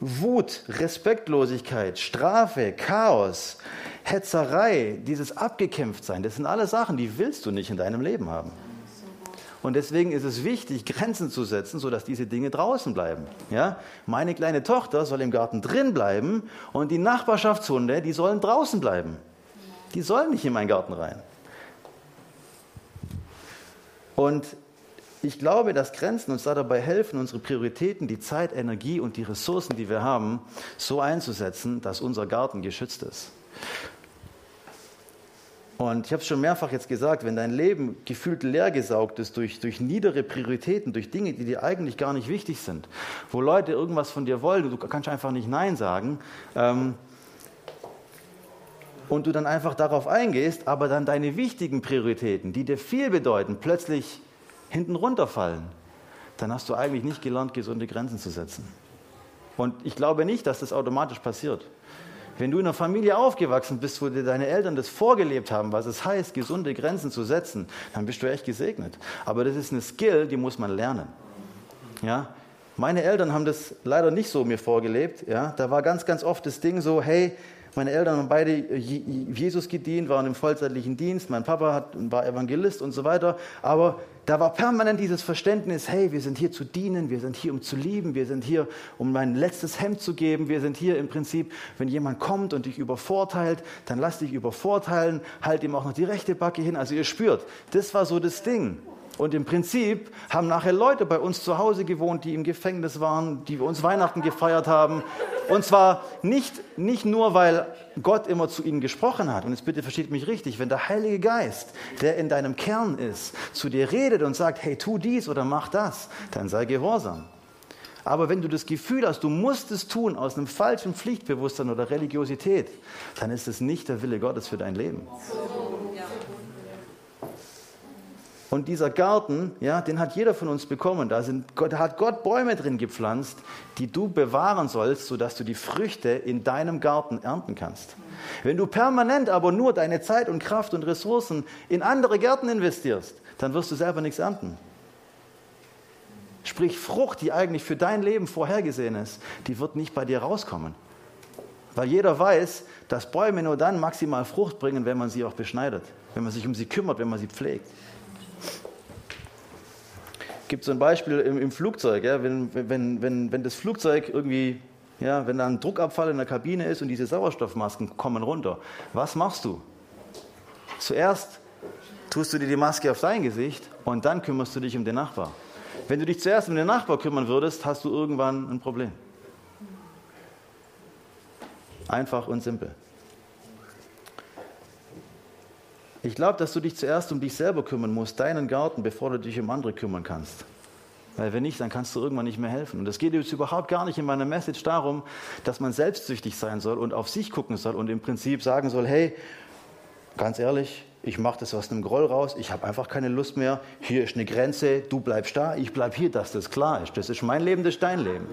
Wut, Respektlosigkeit, Strafe, Chaos, Hetzerei, dieses Abgekämpftsein, das sind alle Sachen, die willst du nicht in deinem Leben haben. Und deswegen ist es wichtig, Grenzen zu setzen, sodass diese Dinge draußen bleiben. Ja? Meine kleine Tochter soll im Garten drin bleiben und die Nachbarschaftshunde, die sollen draußen bleiben. Die sollen nicht in meinen Garten rein. Und ich glaube, dass Grenzen uns da dabei helfen, unsere Prioritäten, die Zeit, Energie und die Ressourcen, die wir haben, so einzusetzen, dass unser Garten geschützt ist. Und ich habe es schon mehrfach jetzt gesagt, wenn dein Leben gefühlt leergesaugt ist durch, durch niedere Prioritäten, durch Dinge, die dir eigentlich gar nicht wichtig sind, wo Leute irgendwas von dir wollen, du kannst einfach nicht Nein sagen, ähm, und du dann einfach darauf eingehst, aber dann deine wichtigen Prioritäten, die dir viel bedeuten, plötzlich hinten runterfallen, dann hast du eigentlich nicht gelernt, gesunde Grenzen zu setzen. Und ich glaube nicht, dass das automatisch passiert. Wenn du in einer Familie aufgewachsen bist, wo dir deine Eltern das vorgelebt haben, was es heißt, gesunde Grenzen zu setzen, dann bist du echt gesegnet. Aber das ist eine Skill, die muss man lernen. Ja? Meine Eltern haben das leider nicht so mir vorgelebt. Ja? Da war ganz, ganz oft das Ding so, hey, meine Eltern haben beide Jesus gedient, waren im vollzeitlichen Dienst. Mein Papa hat, war Evangelist und so weiter. Aber da war permanent dieses Verständnis, hey, wir sind hier zu dienen, wir sind hier, um zu lieben, wir sind hier, um mein letztes Hemd zu geben. Wir sind hier im Prinzip, wenn jemand kommt und dich übervorteilt, dann lass dich übervorteilen, halt ihm auch noch die rechte Backe hin. Also ihr spürt, das war so das Ding. Und im Prinzip haben nachher Leute bei uns zu Hause gewohnt, die im Gefängnis waren, die uns Weihnachten gefeiert haben. Und zwar nicht, nicht nur, weil Gott immer zu ihnen gesprochen hat. Und jetzt bitte versteht mich richtig, wenn der Heilige Geist, der in deinem Kern ist, zu dir redet und sagt, hey, tu dies oder mach das, dann sei gehorsam. Aber wenn du das Gefühl hast, du musst es tun aus einem falschen Pflichtbewusstsein oder Religiosität, dann ist es nicht der Wille Gottes für dein Leben. Und dieser Garten, ja, den hat jeder von uns bekommen. Da, sind, da hat Gott Bäume drin gepflanzt, die du bewahren sollst, sodass du die Früchte in deinem Garten ernten kannst. Wenn du permanent aber nur deine Zeit und Kraft und Ressourcen in andere Gärten investierst, dann wirst du selber nichts ernten. Sprich, Frucht, die eigentlich für dein Leben vorhergesehen ist, die wird nicht bei dir rauskommen. Weil jeder weiß, dass Bäume nur dann maximal Frucht bringen, wenn man sie auch beschneidet, wenn man sich um sie kümmert, wenn man sie pflegt gibt so ein Beispiel im, im Flugzeug, ja, wenn, wenn, wenn, wenn das Flugzeug irgendwie, ja, wenn da ein Druckabfall in der Kabine ist und diese Sauerstoffmasken kommen runter, was machst du? Zuerst tust du dir die Maske auf dein Gesicht und dann kümmerst du dich um den Nachbar. Wenn du dich zuerst um den Nachbar kümmern würdest, hast du irgendwann ein Problem. Einfach und simpel. Ich glaube, dass du dich zuerst um dich selber kümmern musst, deinen Garten, bevor du dich um andere kümmern kannst. Weil wenn nicht, dann kannst du irgendwann nicht mehr helfen. Und es geht jetzt überhaupt gar nicht in meiner Message darum, dass man selbstsüchtig sein soll und auf sich gucken soll und im Prinzip sagen soll, hey, ganz ehrlich, ich mache das aus einem Groll raus, ich habe einfach keine Lust mehr, hier ist eine Grenze, du bleibst da, ich bleib hier, dass das klar ist. Das ist mein Leben, das ist dein Leben.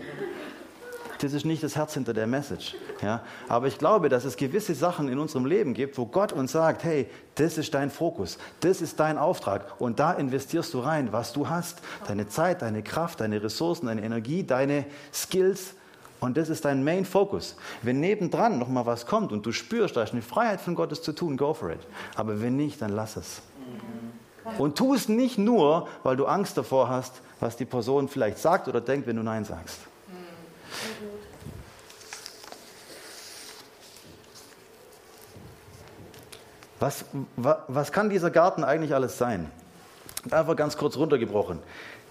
Das ist nicht das Herz hinter der Message. Ja? Aber ich glaube, dass es gewisse Sachen in unserem Leben gibt, wo Gott uns sagt, hey, das ist dein Fokus, das ist dein Auftrag und da investierst du rein, was du hast, deine Zeit, deine Kraft, deine Ressourcen, deine Energie, deine Skills und das ist dein Main Focus. Wenn nebendran noch mal was kommt und du spürst, da ist eine Freiheit von Gottes zu tun, go for it. Aber wenn nicht, dann lass es. Und tu es nicht nur, weil du Angst davor hast, was die Person vielleicht sagt oder denkt, wenn du Nein sagst. Was, was, was kann dieser Garten eigentlich alles sein? Einfach ganz kurz runtergebrochen.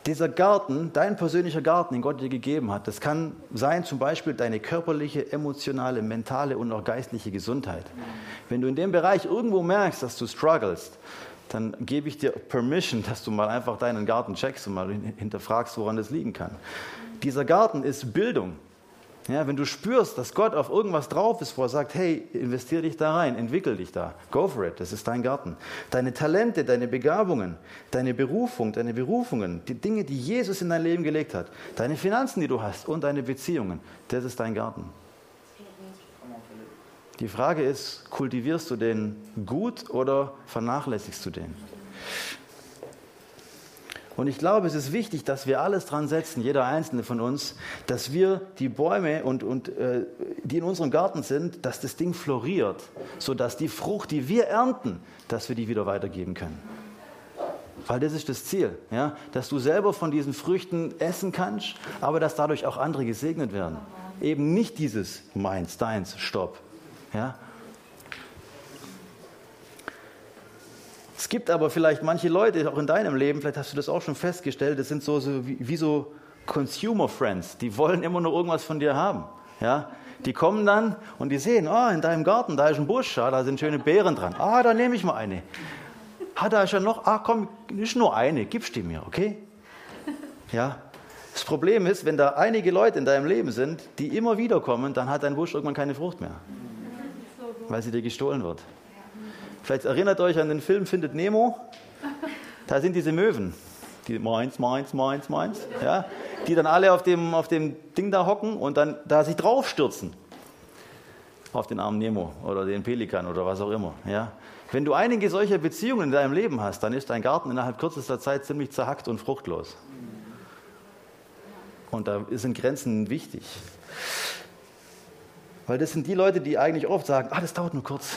Dieser Garten, dein persönlicher Garten, den Gott dir gegeben hat, das kann sein zum Beispiel deine körperliche, emotionale, mentale und auch geistliche Gesundheit. Wenn du in dem Bereich irgendwo merkst, dass du strugglest, dann gebe ich dir Permission, dass du mal einfach deinen Garten checkst und mal hinterfragst, woran das liegen kann. Dieser Garten ist Bildung. Ja, wenn du spürst, dass Gott auf irgendwas drauf ist, wo er sagt, hey, investier dich da rein, entwickel dich da, go for it, das ist dein Garten. Deine Talente, deine Begabungen, deine Berufung, deine Berufungen, die Dinge, die Jesus in dein Leben gelegt hat, deine Finanzen, die du hast und deine Beziehungen, das ist dein Garten. Die Frage ist, kultivierst du den gut oder vernachlässigst du den? Und ich glaube, es ist wichtig, dass wir alles dran setzen, jeder einzelne von uns, dass wir die Bäume, und, und, äh, die in unserem Garten sind, dass das Ding floriert, sodass die Frucht, die wir ernten, dass wir die wieder weitergeben können. Weil das ist das Ziel, ja? dass du selber von diesen Früchten essen kannst, aber dass dadurch auch andere gesegnet werden. Eben nicht dieses meins, deins, stopp. Ja? Es gibt aber vielleicht manche Leute, auch in deinem Leben, vielleicht hast du das auch schon festgestellt, das sind so, so wie, wie, so Consumer Friends, die wollen immer nur irgendwas von dir haben. Ja? Die kommen dann und die sehen, oh, in deinem Garten, da ist ein Busch, ja, da sind schöne Beeren dran. Ah, da nehme ich mal eine. Ah, da ist ja noch, ah, komm, ist nur eine, gibst die mir, okay? Ja. Das Problem ist, wenn da einige Leute in deinem Leben sind, die immer wieder kommen, dann hat dein Busch irgendwann keine Frucht mehr, weil sie dir gestohlen wird. Vielleicht erinnert euch an den Film Findet Nemo. Da sind diese Möwen, die meins, meins, meins, meins, ja, die dann alle auf dem, auf dem Ding da hocken und dann da sich draufstürzen. Auf den armen Nemo oder den Pelikan oder was auch immer. Ja. Wenn du einige solcher Beziehungen in deinem Leben hast, dann ist dein Garten innerhalb kürzester Zeit ziemlich zerhackt und fruchtlos. Und da sind Grenzen wichtig. Weil das sind die Leute, die eigentlich oft sagen, ah, das dauert nur kurz.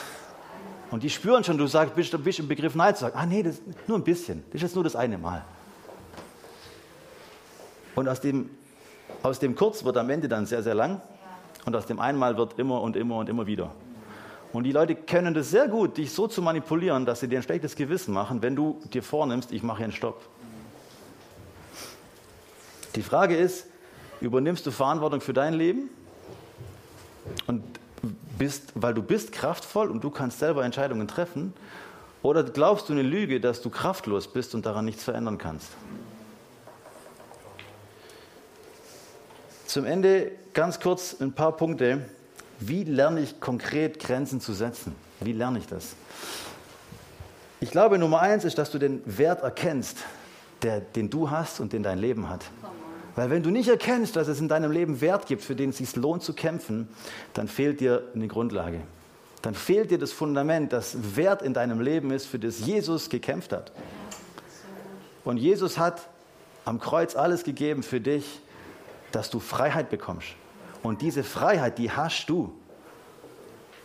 Und die spüren schon, du sagst, bist, bist im Begriff Nein zu sagen. Ah, nee, das, nur ein bisschen. Das ist jetzt nur das eine Mal. Und aus dem, aus dem Kurz wird am Ende dann sehr, sehr lang. Und aus dem Einmal wird immer und immer und immer wieder. Und die Leute können das sehr gut, dich so zu manipulieren, dass sie dir ein schlechtes Gewissen machen, wenn du dir vornimmst, ich mache hier einen Stopp. Die Frage ist, übernimmst du Verantwortung für dein Leben? Und bist, weil du bist kraftvoll und du kannst selber Entscheidungen treffen? Oder glaubst du eine Lüge, dass du kraftlos bist und daran nichts verändern kannst? Zum Ende ganz kurz ein paar Punkte. Wie lerne ich konkret Grenzen zu setzen? Wie lerne ich das? Ich glaube, Nummer eins ist, dass du den Wert erkennst, der, den du hast und den dein Leben hat. Weil wenn du nicht erkennst, dass es in deinem Leben Wert gibt, für den es sich lohnt zu kämpfen, dann fehlt dir eine Grundlage. Dann fehlt dir das Fundament, das Wert in deinem Leben ist, für das Jesus gekämpft hat. Und Jesus hat am Kreuz alles gegeben für dich, dass du Freiheit bekommst. Und diese Freiheit, die hast du.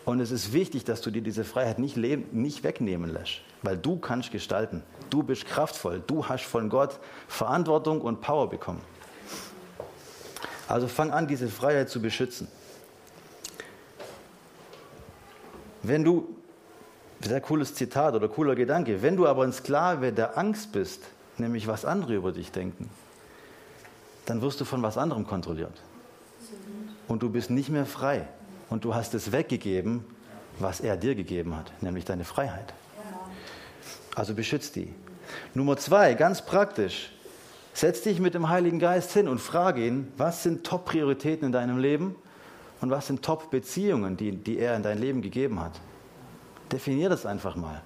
Und es ist wichtig, dass du dir diese Freiheit nicht, leben, nicht wegnehmen lässt, weil du kannst gestalten. Du bist kraftvoll. Du hast von Gott Verantwortung und Power bekommen. Also fang an, diese Freiheit zu beschützen. Wenn du, sehr cooles Zitat oder cooler Gedanke, wenn du aber ein Sklave der Angst bist, nämlich was andere über dich denken, dann wirst du von was anderem kontrolliert. Und du bist nicht mehr frei. Und du hast es weggegeben, was er dir gegeben hat, nämlich deine Freiheit. Also beschützt die. Nummer zwei, ganz praktisch, Setz dich mit dem Heiligen Geist hin und frage ihn, was sind Top-Prioritäten in deinem Leben und was sind Top-Beziehungen, die, die er in dein Leben gegeben hat. Definier das einfach mal.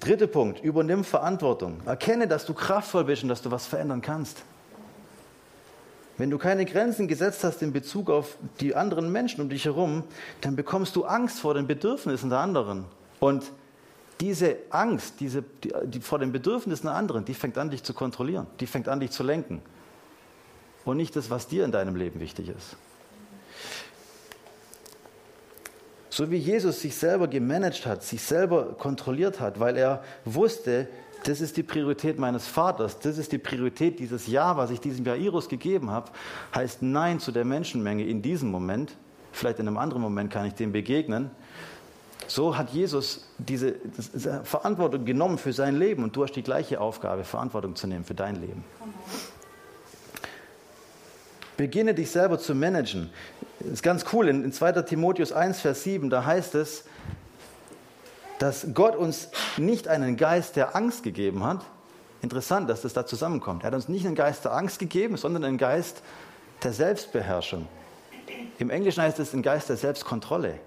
Dritter Punkt, übernimm Verantwortung. Erkenne, dass du kraftvoll bist und dass du was verändern kannst. Wenn du keine Grenzen gesetzt hast in Bezug auf die anderen Menschen um dich herum, dann bekommst du Angst vor den Bedürfnissen der anderen. Und diese Angst diese, die, die vor den Bedürfnissen der anderen, die fängt an, dich zu kontrollieren, die fängt an, dich zu lenken. Und nicht das, was dir in deinem Leben wichtig ist. So wie Jesus sich selber gemanagt hat, sich selber kontrolliert hat, weil er wusste, das ist die Priorität meines Vaters, das ist die Priorität dieses Jahr, was ich diesem Jairus gegeben habe, heißt Nein zu der Menschenmenge in diesem Moment. Vielleicht in einem anderen Moment kann ich dem begegnen, so hat Jesus diese, Verantwortung genommen für sein Leben und du hast die gleiche Aufgabe, Verantwortung zu nehmen für dein Leben. Beginne dich selber zu managen. Das ist ganz cool, in, in 2. Timotheus 1, Vers 7, da heißt es, dass Gott uns nicht einen Geist der Angst gegeben hat. Interessant, dass das da zusammenkommt. Er hat uns nicht einen Geist der Angst gegeben, sondern einen Geist der Selbstbeherrschung. Im Englischen heißt es ein Geist der Selbstkontrolle.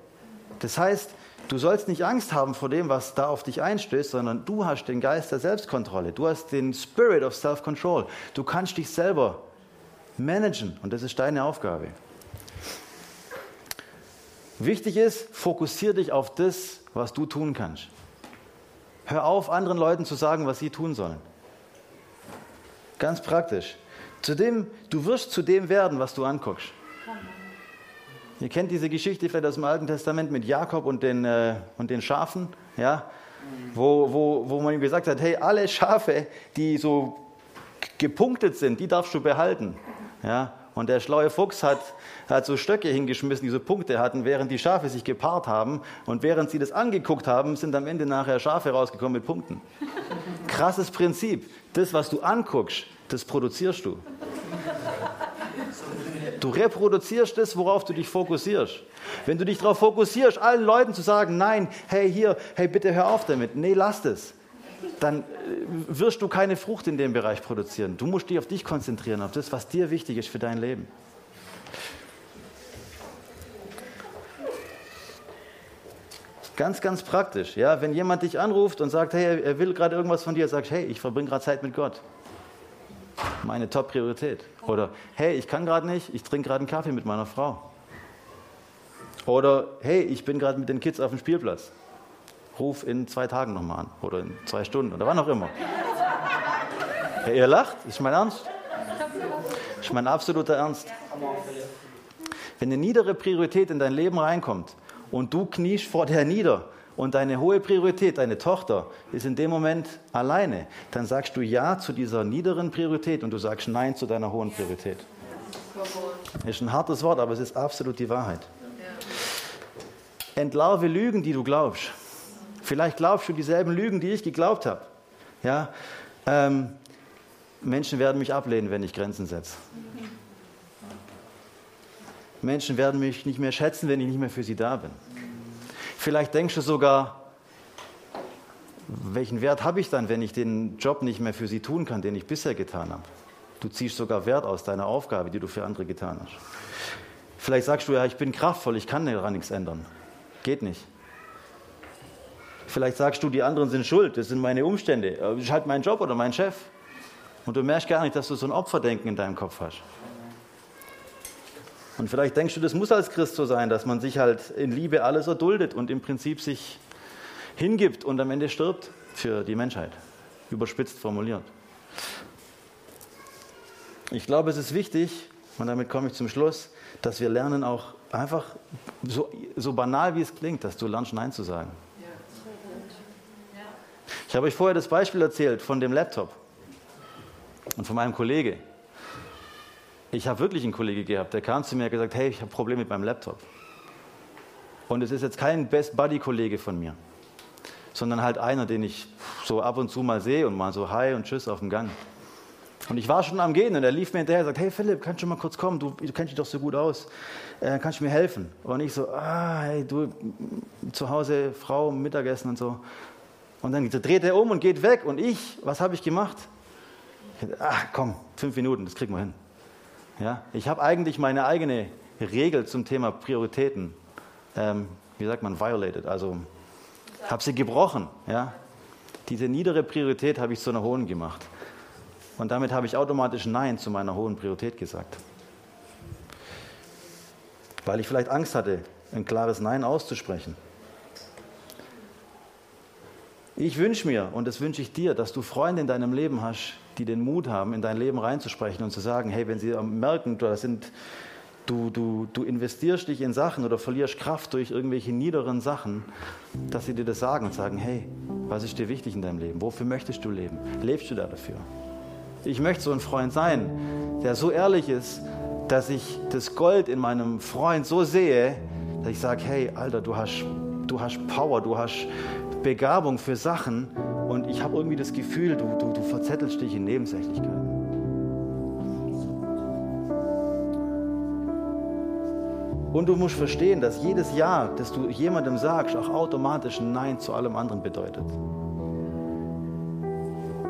Das heißt, Du sollst nicht Angst haben vor dem, was da auf dich einstößt, sondern du hast den Geist der Selbstkontrolle. Du hast den Spirit of Self-Control. Du kannst dich selber managen und das ist deine Aufgabe. Wichtig ist, fokussiere dich auf das, was du tun kannst. Hör auf, anderen Leuten zu sagen, was sie tun sollen. Ganz praktisch. Zudem, du wirst zu dem werden, was du anguckst. Ihr kennt diese Geschichte vielleicht aus dem Alten Testament mit Jakob und den, äh, und den Schafen, ja? Wo, wo, wo man ihm gesagt hat, hey, alle Schafe, die so gepunktet sind, die darfst du behalten. Ja? Und der schlaue Fuchs hat, hat so Stöcke hingeschmissen, die so Punkte hatten, während die Schafe sich gepaart haben. Und während sie das angeguckt haben, sind am Ende nachher Schafe rausgekommen mit Punkten. Krasses Prinzip. Das, was du anguckst, das produzierst du. Du reproduzierst das, worauf du dich fokussierst. Wenn du dich darauf fokussierst, allen Leuten zu sagen, nein, hey hier, hey bitte hör auf damit, nee, lass es, dann äh, wirst du keine Frucht in dem Bereich produzieren. Du musst dich auf dich konzentrieren, auf das, was dir wichtig ist für dein Leben. Ganz, ganz praktisch. Ja, wenn jemand dich anruft und sagt, hey, er will gerade irgendwas von dir, sagst, hey, ich verbringe gerade Zeit mit Gott meine Top-Priorität. Oder hey, ich kann gerade nicht, ich trinke gerade einen Kaffee mit meiner Frau. Oder hey, ich bin gerade mit den Kids auf dem Spielplatz. Ruf in zwei Tagen nochmal an. Oder in zwei Stunden oder wann auch immer. Hey, ihr lacht, ist mein Ernst. Ist mein absoluter Ernst. Wenn eine niedere Priorität in dein Leben reinkommt und du kniest vor der nieder und deine hohe Priorität, deine Tochter, ist in dem Moment alleine, dann sagst du Ja zu dieser niederen Priorität und du sagst Nein zu deiner hohen Priorität. Ist ein hartes Wort, aber es ist absolut die Wahrheit. Entlarve Lügen, die du glaubst. Vielleicht glaubst du dieselben Lügen, die ich geglaubt habe. Ja, ähm, Menschen werden mich ablehnen, wenn ich Grenzen setze. Menschen werden mich nicht mehr schätzen, wenn ich nicht mehr für sie da bin. Vielleicht denkst du sogar, welchen Wert habe ich dann, wenn ich den Job nicht mehr für sie tun kann, den ich bisher getan habe? Du ziehst sogar Wert aus deiner Aufgabe, die du für andere getan hast. Vielleicht sagst du, ja, ich bin kraftvoll, ich kann daran nichts ändern. Geht nicht. Vielleicht sagst du, die anderen sind schuld, das sind meine Umstände. Das ist halt mein Job oder mein Chef. Und du merkst gar nicht, dass du so ein Opferdenken in deinem Kopf hast. Und vielleicht denkst du, das muss als Christ so sein, dass man sich halt in Liebe alles erduldet und im Prinzip sich hingibt und am Ende stirbt für die Menschheit. Überspitzt formuliert. Ich glaube, es ist wichtig, und damit komme ich zum Schluss, dass wir lernen auch einfach, so, so banal wie es klingt, dass du lernst Nein zu sagen. Ich habe euch vorher das Beispiel erzählt von dem Laptop und von meinem Kollege. Ich habe wirklich einen Kollege gehabt, der kam zu mir und gesagt, hey, ich habe Probleme mit meinem Laptop. Und es ist jetzt kein Best Buddy Kollege von mir, sondern halt einer, den ich so ab und zu mal sehe und mal so Hi und Tschüss auf dem Gang. Und ich war schon am Gehen und er lief mir hinterher und sagt, hey Philipp, kannst du mal kurz kommen? Du, du kennst dich doch so gut aus. Äh, kannst du mir helfen? Und ich so, ah, hey, du, zu Hause, Frau, Mittagessen und so. Und dann dreht er um und geht weg. Und ich, was habe ich gemacht? ach komm, fünf Minuten, das kriegen wir hin. Ja, ich habe eigentlich meine eigene Regel zum Thema Prioritäten, ähm, wie sagt man, violated, also habe sie gebrochen. Ja? Diese niedere Priorität habe ich zu einer hohen gemacht. Und damit habe ich automatisch Nein zu meiner hohen Priorität gesagt. Weil ich vielleicht Angst hatte, ein klares Nein auszusprechen. Ich wünsche mir, und das wünsche ich dir, dass du Freunde in deinem Leben hast, die den Mut haben, in dein Leben reinzusprechen und zu sagen, hey, wenn sie merken, du, sind, du, du, du investierst dich in Sachen oder verlierst Kraft durch irgendwelche niederen Sachen, dass sie dir das sagen und sagen, hey, was ist dir wichtig in deinem Leben? Wofür möchtest du leben? Lebst du da dafür? Ich möchte so ein Freund sein, der so ehrlich ist, dass ich das Gold in meinem Freund so sehe, dass ich sage, hey, Alter, du hast, du hast Power, du hast Begabung für Sachen und ich habe irgendwie das Gefühl, du, du, du verzettelst dich in Nebensächlichkeiten. Und du musst verstehen, dass jedes Ja, das du jemandem sagst, auch automatisch ein Nein zu allem anderen bedeutet.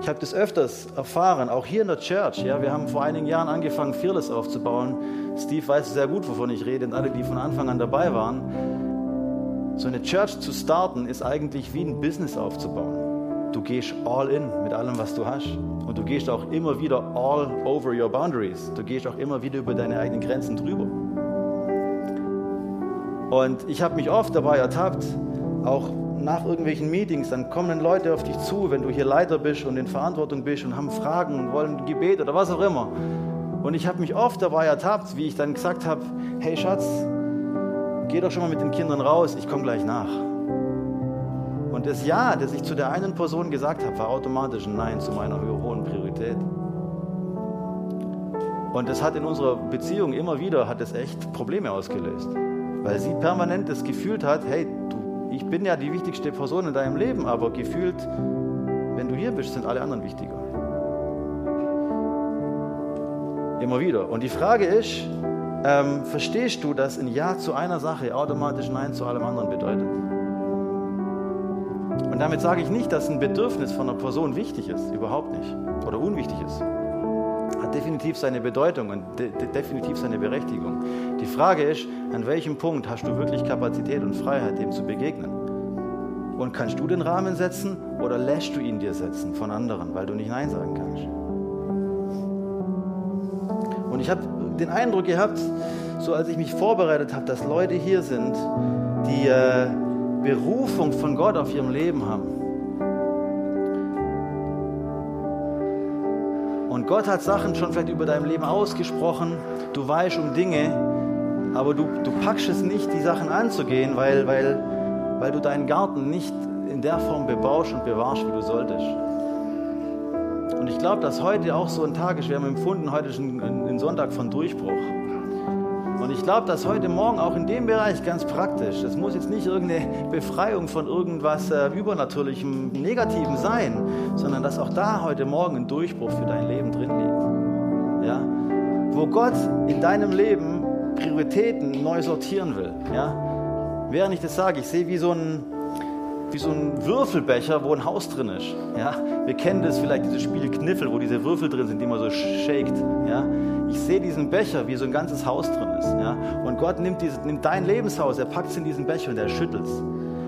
Ich habe das öfters erfahren, auch hier in der Church. Ja, wir haben vor einigen Jahren angefangen, Fearless aufzubauen. Steve weiß sehr gut, wovon ich rede, und alle, die von Anfang an dabei waren. So eine Church zu starten, ist eigentlich wie ein Business aufzubauen. Du gehst all in mit allem, was du hast. Und du gehst auch immer wieder all over your boundaries. Du gehst auch immer wieder über deine eigenen Grenzen drüber. Und ich habe mich oft dabei ertappt, auch nach irgendwelchen Meetings, dann kommen Leute auf dich zu, wenn du hier Leiter bist und in Verantwortung bist und haben Fragen und wollen Gebet oder was auch immer. Und ich habe mich oft dabei ertappt, wie ich dann gesagt habe, hey Schatz, geh doch schon mal mit den Kindern raus, ich komme gleich nach. Das Ja, das ich zu der einen Person gesagt habe, war automatisch ein Nein zu meiner hohen Priorität. Und das hat in unserer Beziehung immer wieder, hat es echt Probleme ausgelöst. Weil sie permanent das gefühlt hat, hey, du, ich bin ja die wichtigste Person in deinem Leben, aber gefühlt, wenn du hier bist, sind alle anderen wichtiger. Immer wieder. Und die Frage ist, ähm, verstehst du, dass ein Ja zu einer Sache automatisch Nein zu allem anderen bedeutet? Und damit sage ich nicht, dass ein Bedürfnis von einer Person wichtig ist, überhaupt nicht, oder unwichtig ist. Hat definitiv seine Bedeutung und de definitiv seine Berechtigung. Die Frage ist, an welchem Punkt hast du wirklich Kapazität und Freiheit, dem zu begegnen? Und kannst du den Rahmen setzen oder lässt du ihn dir setzen von anderen, weil du nicht Nein sagen kannst? Und ich habe den Eindruck gehabt, so als ich mich vorbereitet habe, dass Leute hier sind, die äh, Berufung von Gott auf ihrem Leben haben. Und Gott hat Sachen schon vielleicht über dein Leben ausgesprochen, du weißt um Dinge, aber du, du packst es nicht, die Sachen anzugehen, weil, weil, weil du deinen Garten nicht in der Form bebaust und bewahrst, wie du solltest. Und ich glaube, dass heute auch so ein Tag ist. Wir haben empfunden, heute ist ein, ein Sonntag von Durchbruch. Und ich glaube, dass heute Morgen auch in dem Bereich ganz praktisch, das muss jetzt nicht irgendeine Befreiung von irgendwas äh, Übernatürlichem, Negativen sein, sondern dass auch da heute Morgen ein Durchbruch für dein Leben drin liegt. Ja? Wo Gott in deinem Leben Prioritäten neu sortieren will. Ja? Während ich das sage, ich sehe wie so ein, wie so ein Würfelbecher, wo ein Haus drin ist. Ja? Wir kennen das vielleicht, dieses Spiel Kniffel, wo diese Würfel drin sind, die man so shakt. Ja? Ich sehe diesen Becher, wie so ein ganzes Haus drin ist. Ja? Und Gott nimmt, dieses, nimmt dein Lebenshaus, er packt es in diesen Becher und er schüttelt es.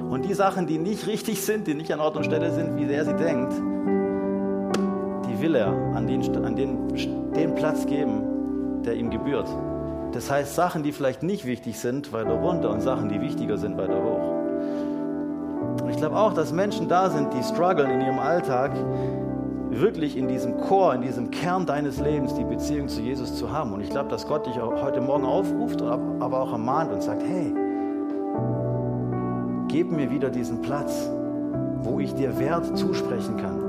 Und die Sachen, die nicht richtig sind, die nicht an Ort und Stelle sind, wie er sie denkt, die will er an den, an den, den Platz geben, der ihm gebührt. Das heißt, Sachen, die vielleicht nicht wichtig sind, weiter runter und Sachen, die wichtiger sind, weiter hoch. Und ich glaube auch, dass Menschen da sind, die strugglen in ihrem Alltag, wirklich in diesem Chor, in diesem Kern deines Lebens die Beziehung zu Jesus zu haben. Und ich glaube, dass Gott dich auch heute Morgen aufruft, aber auch ermahnt und sagt, hey, gib mir wieder diesen Platz, wo ich dir Wert zusprechen kann,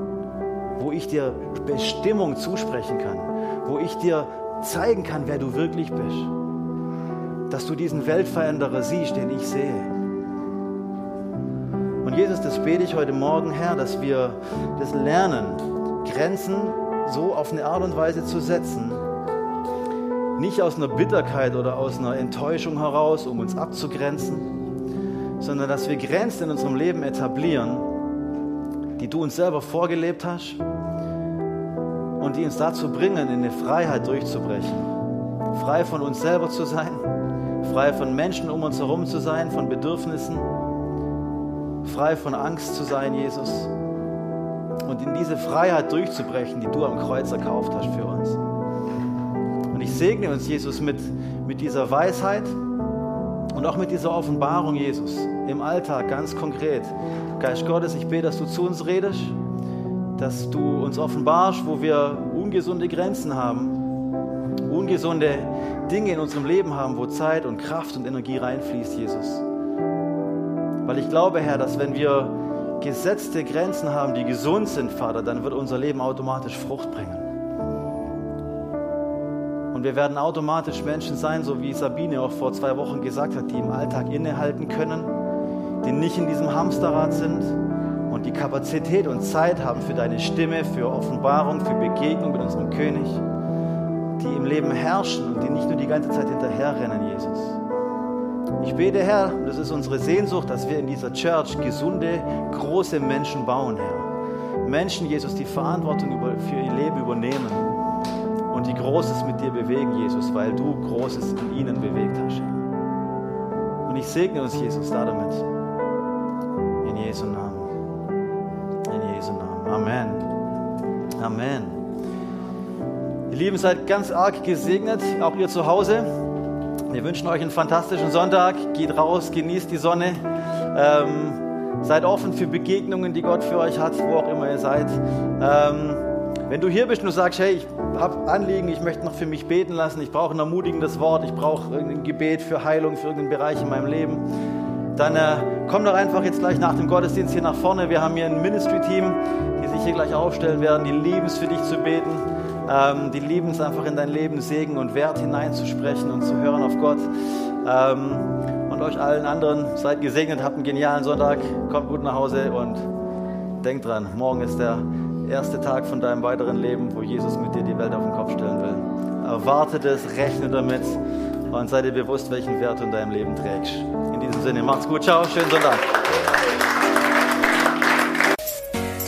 wo ich dir Bestimmung zusprechen kann, wo ich dir zeigen kann, wer du wirklich bist. Dass du diesen Weltveränderer siehst, den ich sehe. Jesus, das bete ich heute Morgen, Herr, dass wir das lernen, Grenzen so auf eine Art und Weise zu setzen. Nicht aus einer Bitterkeit oder aus einer Enttäuschung heraus, um uns abzugrenzen, sondern dass wir Grenzen in unserem Leben etablieren, die du uns selber vorgelebt hast und die uns dazu bringen, in eine Freiheit durchzubrechen. Frei von uns selber zu sein, frei von Menschen um uns herum zu sein, von Bedürfnissen, frei von Angst zu sein, Jesus. Und in diese Freiheit durchzubrechen, die du am Kreuz erkauft hast für uns. Und ich segne uns, Jesus, mit, mit dieser Weisheit und auch mit dieser Offenbarung, Jesus, im Alltag ganz konkret. Geist Gottes, ich bete, dass du zu uns redest, dass du uns offenbarst, wo wir ungesunde Grenzen haben, ungesunde Dinge in unserem Leben haben, wo Zeit und Kraft und Energie reinfließt, Jesus. Weil ich glaube, Herr, dass wenn wir gesetzte Grenzen haben, die gesund sind, Vater, dann wird unser Leben automatisch Frucht bringen. Und wir werden automatisch Menschen sein, so wie Sabine auch vor zwei Wochen gesagt hat, die im Alltag innehalten können, die nicht in diesem Hamsterrad sind und die Kapazität und Zeit haben für deine Stimme, für Offenbarung, für Begegnung mit unserem König, die im Leben herrschen und die nicht nur die ganze Zeit hinterherrennen, Jesus. Ich bete, Herr, das ist unsere Sehnsucht, dass wir in dieser Church gesunde, große Menschen bauen, Herr. Menschen, Jesus, die Verantwortung für ihr Leben übernehmen und die Großes mit dir bewegen, Jesus, weil du Großes in ihnen bewegt hast, Herr. Und ich segne uns, Jesus, da damit. In Jesu Namen. In Jesu Namen. Amen. Amen. Ihr Lieben, seid ganz arg gesegnet, auch ihr zu Hause. Wir wünschen euch einen fantastischen Sonntag. Geht raus, genießt die Sonne. Ähm, seid offen für Begegnungen, die Gott für euch hat, wo auch immer ihr seid. Ähm, wenn du hier bist und du sagst, hey, ich habe Anliegen, ich möchte noch für mich beten lassen, ich brauche ein ermutigendes Wort, ich brauche irgendein Gebet für Heilung, für irgendeinen Bereich in meinem Leben, dann äh, komm doch einfach jetzt gleich nach dem Gottesdienst hier nach vorne. Wir haben hier ein Ministry-Team, die sich hier gleich aufstellen werden, die lieben es für dich zu beten. Ähm, die lieben es einfach in dein Leben Segen und Wert hineinzusprechen und zu hören auf Gott. Ähm, und euch allen anderen, seid gesegnet, habt einen genialen Sonntag, kommt gut nach Hause und denkt dran, morgen ist der erste Tag von deinem weiteren Leben, wo Jesus mit dir die Welt auf den Kopf stellen will. Erwartet es, rechne damit und sei dir bewusst, welchen Wert du in deinem Leben trägst. In diesem Sinne, macht's gut, ciao, schönen Sonntag.